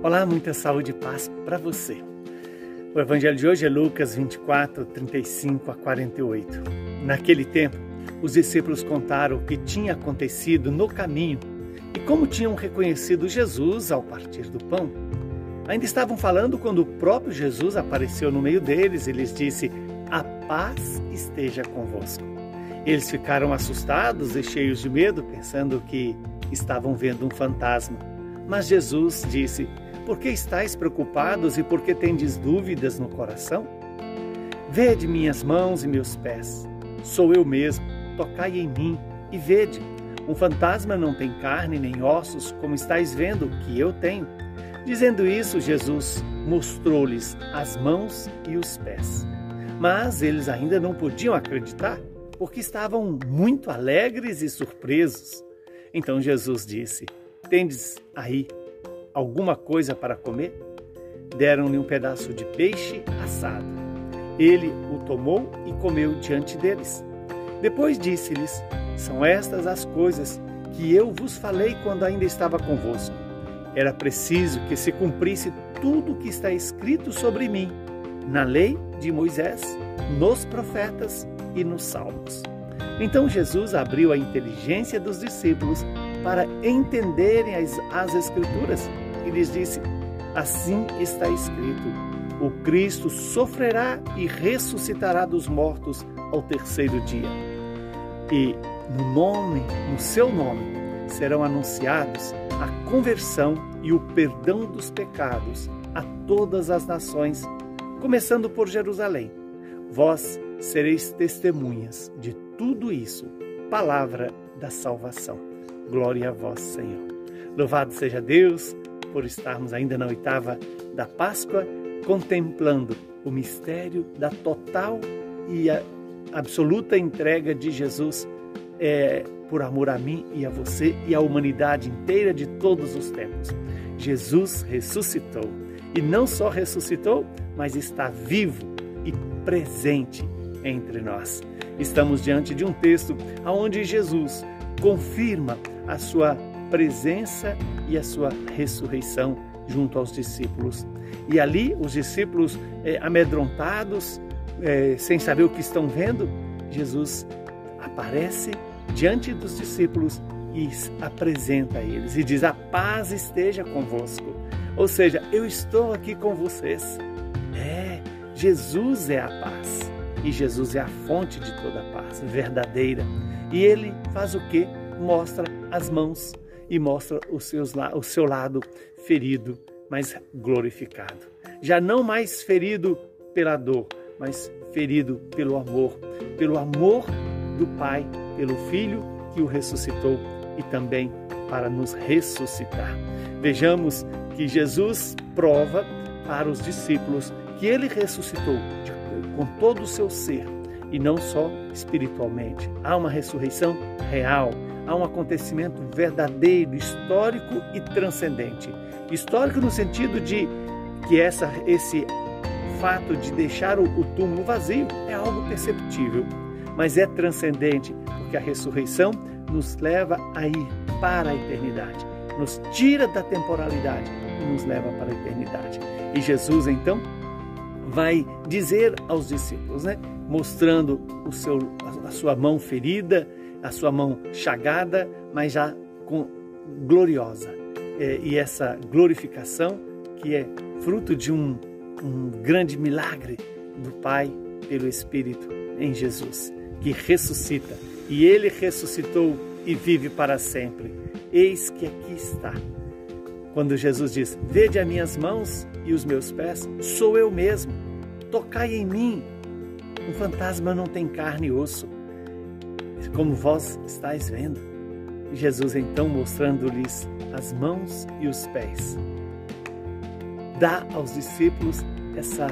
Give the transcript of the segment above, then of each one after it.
Olá, muita saúde e paz para você. O evangelho de hoje é Lucas 24, 35 a 48. Naquele tempo, os discípulos contaram o que tinha acontecido no caminho e como tinham reconhecido Jesus ao partir do pão. Ainda estavam falando quando o próprio Jesus apareceu no meio deles e lhes disse: A paz esteja convosco. Eles ficaram assustados e cheios de medo, pensando que estavam vendo um fantasma. Mas Jesus disse: Por que estáis preocupados e por que tendes dúvidas no coração? Vede minhas mãos e meus pés. Sou eu mesmo. Tocai em mim e vede. Um fantasma não tem carne nem ossos, como estáis vendo que eu tenho. Dizendo isso, Jesus mostrou-lhes as mãos e os pés. Mas eles ainda não podiam acreditar, porque estavam muito alegres e surpresos. Então Jesus disse: Tendes aí alguma coisa para comer? Deram-lhe um pedaço de peixe assado. Ele o tomou e comeu diante deles. Depois disse-lhes: São estas as coisas que eu vos falei quando ainda estava convosco. Era preciso que se cumprisse tudo o que está escrito sobre mim, na lei de Moisés, nos profetas e nos salmos. Então Jesus abriu a inteligência dos discípulos para entenderem as, as Escrituras e lhes disse: Assim está escrito: o Cristo sofrerá e ressuscitará dos mortos ao terceiro dia. E no nome, no seu nome, serão anunciados a conversão e o perdão dos pecados a todas as nações, começando por Jerusalém. Vós sereis testemunhas de tudo isso. Palavra da salvação. Glória a vós, Senhor. Louvado seja Deus por estarmos ainda na oitava da Páscoa, contemplando o mistério da total e absoluta entrega de Jesus é, por amor a mim e a você e à humanidade inteira de todos os tempos. Jesus ressuscitou e não só ressuscitou, mas está vivo e presente entre nós. Estamos diante de um texto onde Jesus confirma a sua presença e a sua ressurreição junto aos discípulos. E ali, os discípulos é, amedrontados, é, sem saber o que estão vendo, Jesus aparece diante dos discípulos e apresenta a eles e diz: A paz esteja convosco. Ou seja, eu estou aqui com vocês. É, Jesus é a paz. E Jesus é a fonte de toda a paz verdadeira. E ele faz o que? Mostra as mãos e mostra o, seus, o seu lado ferido, mas glorificado. Já não mais ferido pela dor, mas ferido pelo amor, pelo amor do Pai, pelo Filho que o ressuscitou e também para nos ressuscitar. Vejamos que Jesus prova para os discípulos que ele ressuscitou com todo o seu ser e não só espiritualmente. Há uma ressurreição real, há um acontecimento verdadeiro, histórico e transcendente. Histórico no sentido de que essa, esse fato de deixar o, o túmulo vazio é algo perceptível, mas é transcendente porque a ressurreição nos leva a ir para a eternidade, nos tira da temporalidade e nos leva para a eternidade. E Jesus então vai dizer aos discípulos, né, mostrando o seu, a sua mão ferida, a sua mão chagada, mas já com gloriosa. É, e essa glorificação que é fruto de um, um grande milagre do Pai pelo Espírito em Jesus, que ressuscita. E ele ressuscitou e vive para sempre. Eis que aqui está. Quando Jesus diz: Vede as minhas mãos e os meus pés, sou eu mesmo. Tocai em mim. Um fantasma não tem carne e osso como vós estáis vendo. Jesus então mostrando-lhes as mãos e os pés, dá aos discípulos essa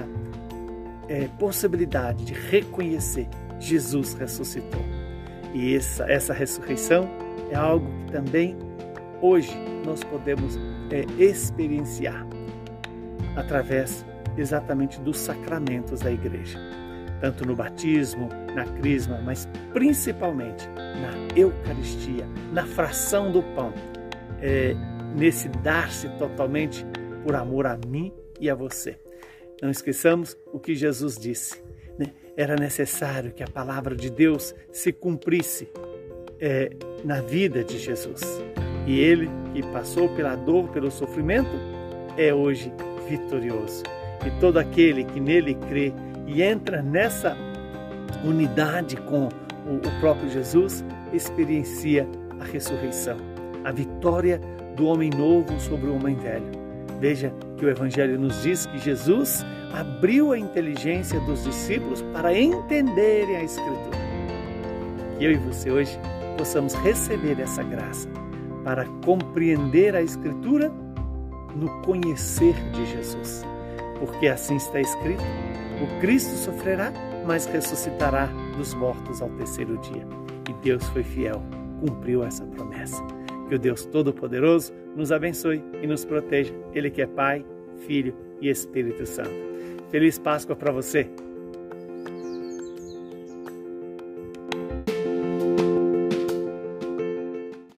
é, possibilidade de reconhecer Jesus ressuscitou. E essa, essa ressurreição é algo que também hoje nós podemos é, experienciar através exatamente dos sacramentos da igreja tanto no batismo, na crisma, mas principalmente na Eucaristia, na fração do pão, é, nesse dar-se totalmente por amor a mim e a você. Não esqueçamos o que Jesus disse. Né? Era necessário que a palavra de Deus se cumprisse é, na vida de Jesus. E ele, que passou pela dor, pelo sofrimento, é hoje vitorioso. E todo aquele que nele crê e entra nessa unidade com o próprio Jesus, experiencia a ressurreição, a vitória do homem novo sobre o homem velho. Veja que o Evangelho nos diz que Jesus abriu a inteligência dos discípulos para entenderem a Escritura. Que eu e você hoje possamos receber essa graça para compreender a Escritura no conhecer de Jesus. Porque assim está escrito: o Cristo sofrerá, mas ressuscitará dos mortos ao terceiro dia. E Deus foi fiel, cumpriu essa promessa. Que o Deus Todo-Poderoso nos abençoe e nos proteja. Ele que é Pai, Filho e Espírito Santo. Feliz Páscoa para você!